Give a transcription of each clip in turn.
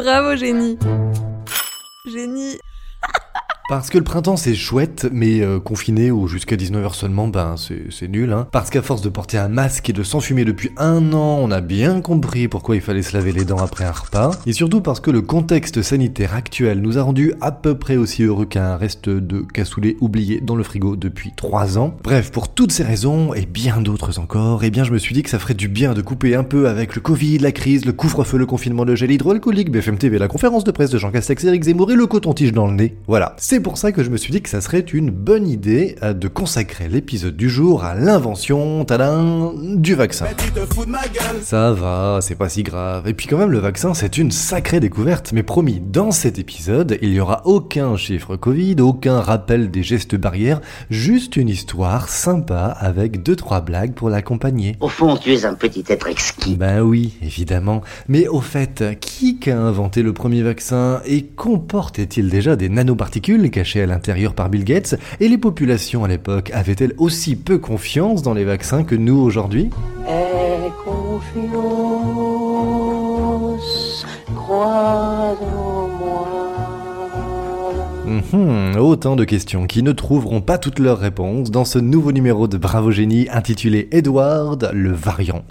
Bravo, génie. Génie. Parce que le printemps c'est chouette, mais euh, confiné ou jusqu'à 19h seulement, ben c'est nul. Hein. Parce qu'à force de porter un masque et de s'enfumer depuis un an, on a bien compris pourquoi il fallait se laver les dents après un repas. Et surtout parce que le contexte sanitaire actuel nous a rendu à peu près aussi heureux qu'un reste de cassoulet oublié dans le frigo depuis 3 ans. Bref, pour toutes ces raisons, et bien d'autres encore, eh bien je me suis dit que ça ferait du bien de couper un peu avec le Covid, la crise, le couvre-feu, le confinement, le gel hydroalcoolique, BFM TV, la conférence de presse de Jean Castex, Eric Zemmour et le coton-tige dans le nez. Voilà. C'est pour ça que je me suis dit que ça serait une bonne idée euh, de consacrer l'épisode du jour à l'invention, tadam, du vaccin. Ça va, c'est pas si grave. Et puis quand même, le vaccin, c'est une sacrée découverte. Mais promis, dans cet épisode, il y aura aucun chiffre Covid, aucun rappel des gestes barrières, juste une histoire sympa avec deux trois blagues pour l'accompagner. Au fond, tu es un petit être exquis. Ben oui, évidemment. Mais au fait, qui a inventé le premier vaccin et comportait-il déjà des nanoparticules cachés à l'intérieur par Bill Gates, et les populations à l'époque avaient-elles aussi peu confiance dans les vaccins que nous aujourd'hui? Mhm, autant de questions qui ne trouveront pas toutes leurs réponses dans ce nouveau numéro de Bravo Génie intitulé Edward le variant.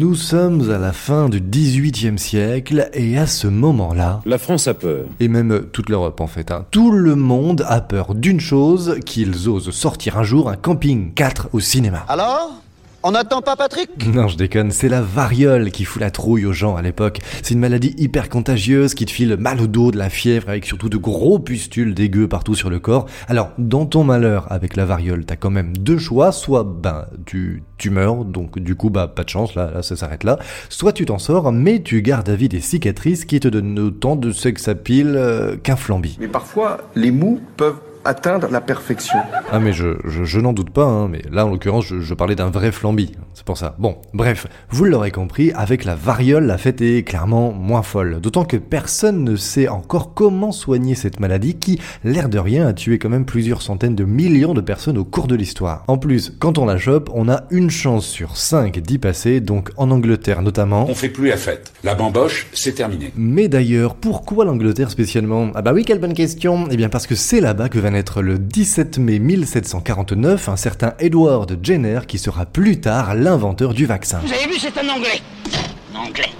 Nous sommes à la fin du XVIIIe siècle et à ce moment-là... La France a peur. Et même toute l'Europe en fait. Hein. Tout le monde a peur d'une chose, qu'ils osent sortir un jour un camping 4 au cinéma. Alors? On n'attend pas Patrick? Non, je déconne, c'est la variole qui fout la trouille aux gens à l'époque. C'est une maladie hyper contagieuse qui te file mal au dos, de la fièvre, avec surtout de gros pustules dégueux partout sur le corps. Alors, dans ton malheur avec la variole, t'as quand même deux choix, soit ben tu, tu meurs, donc du coup bah pas de chance, là, là ça s'arrête là, soit tu t'en sors, mais tu gardes à vie des cicatrices qui te donnent autant de sexe à pile euh, qu'un flambi. Mais parfois, les mous peuvent atteindre la perfection. Ah mais je, je, n'en doute pas, hein, mais là en l'occurrence je, je, parlais d'un vrai flambi, c'est pour ça. Bon, bref, vous l'aurez compris, avec la variole, la fête est clairement moins folle. D'autant que personne ne sait encore comment soigner cette maladie qui, l'air de rien, a tué quand même plusieurs centaines de millions de personnes au cours de l'histoire. En plus, quand on la chope, on a une chance sur 5 d'y passer, donc en Angleterre notamment. On fait plus la fête. La bamboche, c'est terminé. Mais d'ailleurs, pourquoi l'Angleterre spécialement? Ah bah oui, quelle bonne question Eh bien parce que c'est là-bas que naître le 17 mai 1749 un certain Edward Jenner qui sera plus tard l'inventeur du vaccin. Vous avez vu, c'est un anglais. Un anglais.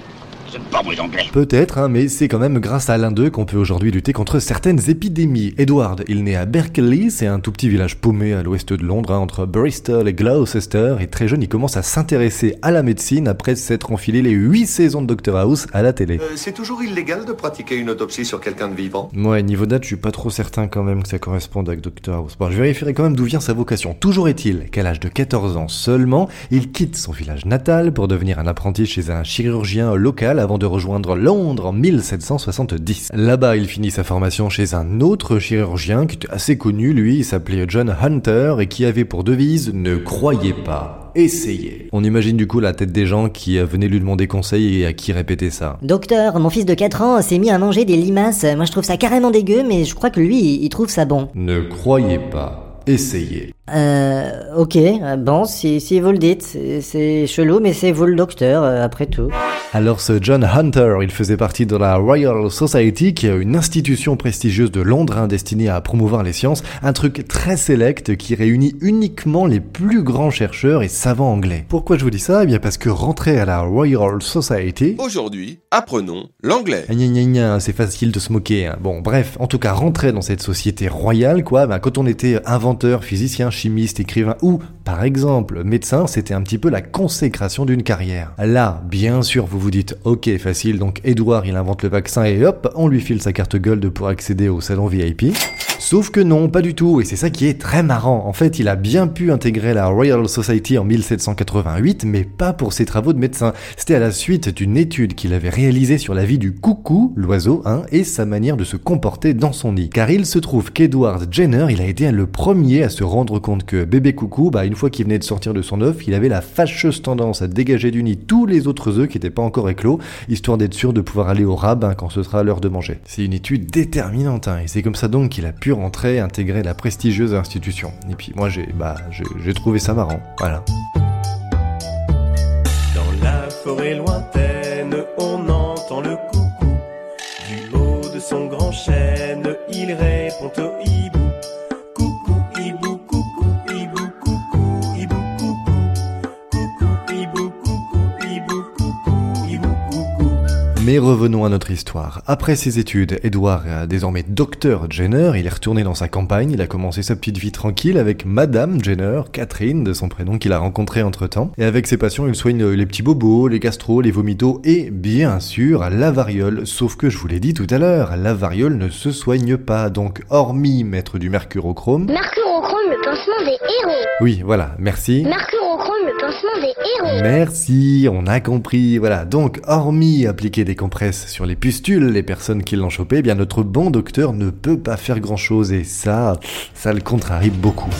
Peut-être, hein, mais c'est quand même grâce à l'un d'eux qu'on peut aujourd'hui lutter contre certaines épidémies. Edward, il naît à Berkeley, c'est un tout petit village paumé à l'ouest de Londres, hein, entre Bristol et Gloucester, et très jeune il commence à s'intéresser à la médecine après s'être enfilé les 8 saisons de Doctor House à la télé. Euh, c'est toujours illégal de pratiquer une autopsie sur quelqu'un de vivant? Ouais, niveau date, je suis pas trop certain quand même que ça corresponde avec Doctor House. Bon, je vérifierai quand même d'où vient sa vocation. Toujours est-il qu'à l'âge de 14 ans seulement, il quitte son village natal pour devenir un apprenti chez un chirurgien local avant de rejoindre Londres en 1770. Là-bas, il finit sa formation chez un autre chirurgien qui était assez connu, lui, il s'appelait John Hunter et qui avait pour devise Ne croyez pas, essayez. On imagine du coup la tête des gens qui venaient lui demander conseil et à qui répéter ça. Docteur, mon fils de 4 ans s'est mis à manger des limaces. Moi je trouve ça carrément dégueu, mais je crois que lui, il trouve ça bon. Ne croyez pas, essayez. Euh, ok, bon, si, si vous le dites, c'est chelou, mais c'est vous le docteur, euh, après tout. Alors ce John Hunter, il faisait partie de la Royal Society, qui est une institution prestigieuse de Londres hein, destinée à promouvoir les sciences, un truc très sélect qui réunit uniquement les plus grands chercheurs et savants anglais. Pourquoi je vous dis ça? Eh bien parce que rentrer à la Royal Society... Aujourd'hui, apprenons l'anglais. Ah, c'est facile de se moquer. Hein. Bon, bref, en tout cas, rentrer dans cette société royale, quoi, bah, quand on était inventeur, physicien, chimiste, écrivain ou, par exemple, médecin, c'était un petit peu la consécration d'une carrière. Là, bien sûr, vous vous dites, ok, facile, donc Edouard, il invente le vaccin et hop, on lui file sa carte gold pour accéder au salon VIP. Sauf que non, pas du tout, et c'est ça qui est très marrant. En fait, il a bien pu intégrer la Royal Society en 1788, mais pas pour ses travaux de médecin. C'était à la suite d'une étude qu'il avait réalisée sur la vie du coucou, l'oiseau, hein, et sa manière de se comporter dans son nid. Car il se trouve qu'Edward Jenner, il a été le premier à se rendre compte que bébé coucou, bah, une fois qu'il venait de sortir de son œuf, il avait la fâcheuse tendance à dégager du nid tous les autres œufs qui n'étaient pas encore éclos, histoire d'être sûr de pouvoir aller au rabbin quand ce sera l'heure de manger. C'est une étude déterminante, hein, et c'est comme ça donc qu'il a pu rentrer, intégrer la prestigieuse institution. Et puis moi j'ai bah, j'ai trouvé ça marrant, voilà. forêt lointaine, on entend le coucou. Du haut de son grand chêne, il répond au hibou. Mais revenons à notre histoire. Après ses études, Edward est désormais docteur Jenner, il est retourné dans sa campagne, il a commencé sa petite vie tranquille avec Madame Jenner, Catherine de son prénom qu'il a rencontré entre temps. Et avec ses passions, il soigne les petits bobos, les gastro, les vomitos et bien sûr la variole. Sauf que je vous l'ai dit tout à l'heure, la variole ne se soigne pas, donc hormis mettre du mercurochrome. Mercurochrome, le pansement des héros. Oui, voilà, merci. Merci, on a compris. Voilà, donc hormis appliquer des compresses sur les pustules, les personnes qui l'ont chopé, eh bien notre bon docteur ne peut pas faire grand chose et ça, ça le contrarie beaucoup.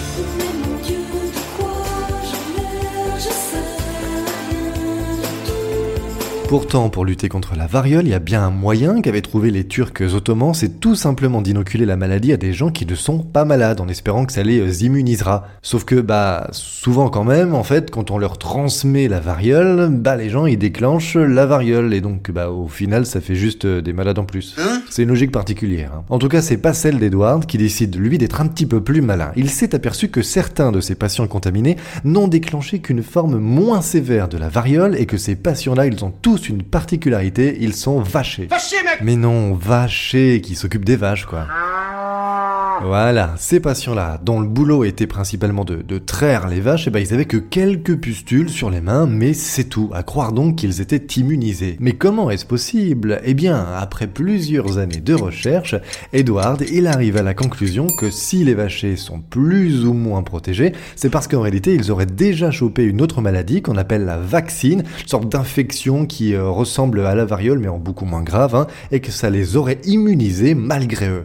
Pourtant, pour lutter contre la variole, il y a bien un moyen qu'avaient trouvé les Turcs ottomans, c'est tout simplement d'inoculer la maladie à des gens qui ne sont pas malades, en espérant que ça les immunisera. Sauf que, bah, souvent quand même, en fait, quand on leur transmet la variole, bah, les gens, ils déclenchent la variole, et donc, bah, au final, ça fait juste euh, des malades en plus. c'est une logique particulière. hein. En tout cas, c'est pas celle d'Edward, qui décide, lui, d'être un petit peu plus malin. Il s'est aperçu que certains de ses patients contaminés n'ont déclenché qu'une forme moins sévère de la variole, et que ces patients-là, ils ont tous une particularité, ils sont vachés. Mais non, vachés, qui s'occupent des vaches, quoi. Voilà, ces patients-là, dont le boulot était principalement de, de traire les vaches, eh ben, ils avaient que quelques pustules sur les mains, mais c'est tout. À croire donc qu'ils étaient immunisés. Mais comment est-ce possible? Eh bien, après plusieurs années de recherche, Edward, il arrive à la conclusion que si les vachers sont plus ou moins protégés, c'est parce qu'en réalité, ils auraient déjà chopé une autre maladie qu'on appelle la vaccine, une sorte d'infection qui euh, ressemble à la variole, mais en beaucoup moins grave, hein, et que ça les aurait immunisés malgré eux.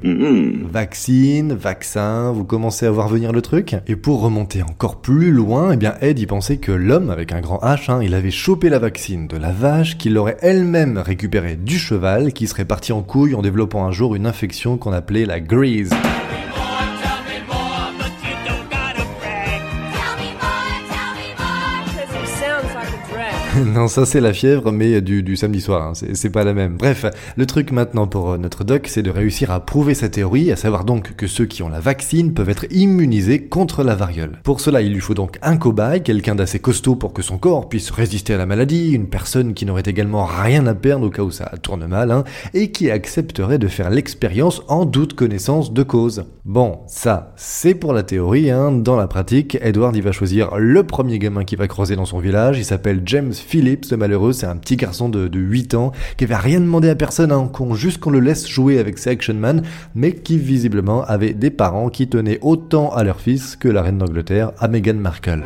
Vaccine, vaccin, vous commencez à voir venir le truc Et pour remonter encore plus loin, eh bien Ed y pensait que l'homme, avec un grand H, hein, il avait chopé la vaccine de la vache, qu'il l'aurait elle-même récupérée du cheval, qui serait parti en couille en développant un jour une infection qu'on appelait la grease. non, ça c'est la fièvre, mais du, samedi soir, hein, c'est pas la même. Bref, le truc maintenant pour euh, notre doc, c'est de réussir à prouver sa théorie, à savoir donc que ceux qui ont la vaccine peuvent être immunisés contre la variole. Pour cela, il lui faut donc un cobaye, quelqu'un d'assez costaud pour que son corps puisse résister à la maladie, une personne qui n'aurait également rien à perdre au cas où ça tourne mal, hein, et qui accepterait de faire l'expérience en toute connaissance de cause. Bon, ça, c'est pour la théorie, hein. dans la pratique, Edward va choisir le premier gamin qui va creuser dans son village, il s'appelle James Phillips, le malheureux, c'est un petit garçon de, de 8 ans, qui avait rien demandé à personne, hein, qu'on, juste qu'on le laisse jouer avec ses Action Man, mais qui visiblement avait des parents qui tenaient autant à leur fils que la reine d'Angleterre à Meghan Markle.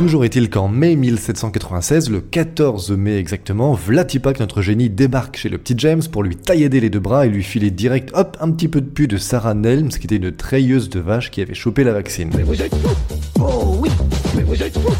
Toujours est-il qu'en mai 1796, le 14 mai exactement, Vlatipak, notre génie, débarque chez le petit James pour lui taillader les deux bras et lui filer direct, hop, un petit peu de pu de Sarah Nelms, qui était une treilleuse de vache qui avait chopé la vaccine.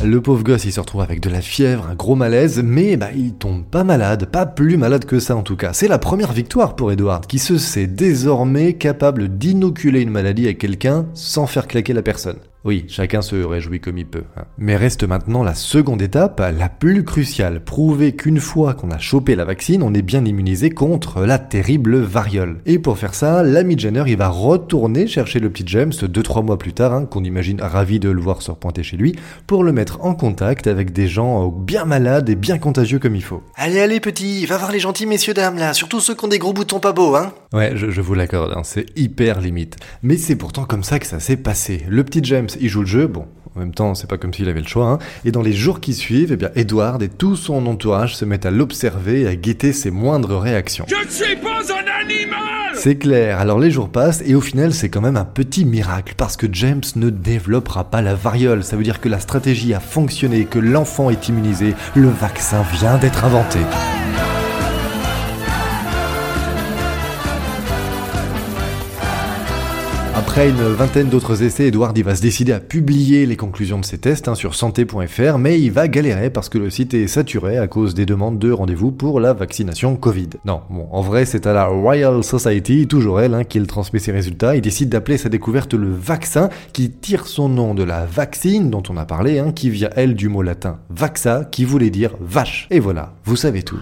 Le pauvre gosse, il se retrouve avec de la fièvre, un gros malaise, mais bah, il tombe pas malade, pas plus malade que ça en tout cas. C'est la première victoire pour Edward, qui se sait désormais capable d'inoculer une maladie à quelqu'un sans faire claquer la personne. Oui, chacun se réjouit comme il peut. hein. Mais reste maintenant la seconde étape, la plus cruciale, prouver qu'une fois qu'on a chopé la vaccine, on est bien immunisé contre la terrible variole. Et pour faire ça, l'ami Jenner, il va retourner chercher le petit James 2-3 mois plus tard, hein, qu'on imagine ravi de le voir se repointer chez lui, pour le mettre en contact avec des gens euh, bien malades et bien contagieux comme il faut. Allez, allez, petit, va voir les gentils messieurs dames là, surtout ceux qui ont des gros boutons pas beaux, hein. Ouais, je, je vous l'accorde, hein, c'est hyper limite. Mais c'est pourtant comme ça que ça s'est passé. Le petit James, il joue le jeu, bon, en même temps, c'est pas comme s'il avait le choix, hein. Et dans les jours qui suivent, eh bien, Edward et tout son entourage se mettent à l'observer et à guetter ses moindres réactions. Je ne suis pas un animal C'est clair, alors les jours passent et au final c'est quand même un petit miracle parce que James ne développera pas la variole. Ça veut dire que la stratégie a fonctionné, que l'enfant est immunisé, le vaccin vient d'être inventé. Après une vingtaine d'autres essais, Edward il va se décider à publier les conclusions de ses tests hein, sur santé.fr, mais il va galérer parce que le site est saturé à cause des demandes de rendez-vous pour la vaccination Covid. Non, bon, en vrai c'est à la Royal Society, toujours elle, hein, qu'il transmet ses résultats. Il décide d'appeler sa découverte le vaccin, qui tire son nom de la vaccine dont on a parlé, hein, qui vient elle du mot latin vaxa, qui voulait dire vache. Et voilà, vous savez tout.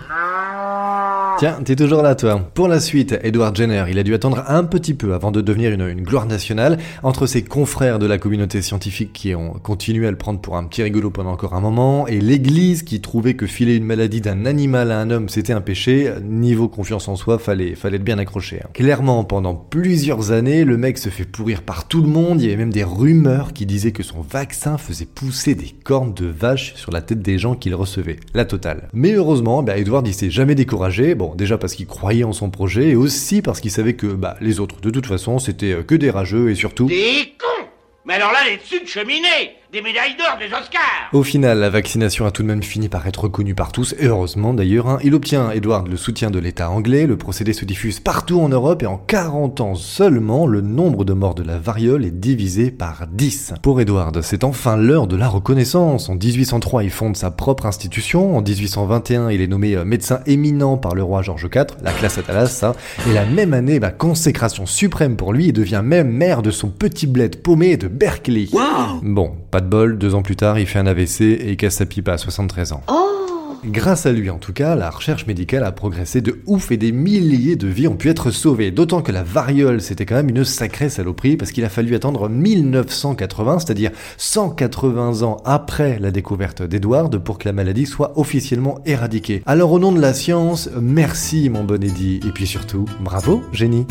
Tiens, t'es toujours là toi. Pour la suite, Edward Jenner, il a dû attendre un petit peu avant de devenir une, gloire nationale. Entre ses confrères de la communauté scientifique qui ont continué à le prendre pour un petit rigolo pendant encore un moment, et l'église qui trouvait que filer une maladie d'un animal à un homme c'était un péché, niveau confiance en soi, fallait, fallait être bien accroché. Hein. Clairement, pendant plusieurs années, le mec se fait pourrir par tout le monde, il y avait même des rumeurs qui disaient que son vaccin faisait pousser des cornes de vache sur la tête des gens qu'il recevait. La totale. Mais heureusement, bah, Edward il s'est jamais découragé. Déjà parce qu'il croyait en son projet et aussi parce qu'il savait que bah, les autres, de toute façon, c'était euh, que des rageux et surtout... Des cons! Mais alors là, les dessus de cheminée des médailles d'or, des Oscars Au final, la vaccination a tout de même fini par être reconnue par tous, et heureusement d'ailleurs. Hein. Il obtient, Edward, le soutien de l'État anglais, le procédé se diffuse partout en Europe, et en 40 ans seulement, le nombre de morts de la variole est divisé par 10. Pour Edward, c'est enfin l'heure de la reconnaissance. En 1803, il fonde sa propre institution. En 1821, il est nommé euh, médecin éminent par le roi George IV, la classe Atalas, ça. Et la même année, bah, consécration suprême pour lui, il devient même maire de son petit bled paumé de Berkeley. Wow bon, pas de bol, deux ans plus tard, il fait un AVC et il casse sa pipe à 73 ans. Grâce à lui en tout cas, la recherche médicale a progressé de ouf et des milliers de vies ont pu être sauvées. D'autant que la variole, c'était quand même une sacrée saloperie parce qu'il a fallu attendre 1980, c'est-à-dire 180 ans après la découverte d'Edward pour que la maladie soit officiellement éradiquée. Alors au nom de la science, merci mon bon Eddie et puis surtout, bravo génie.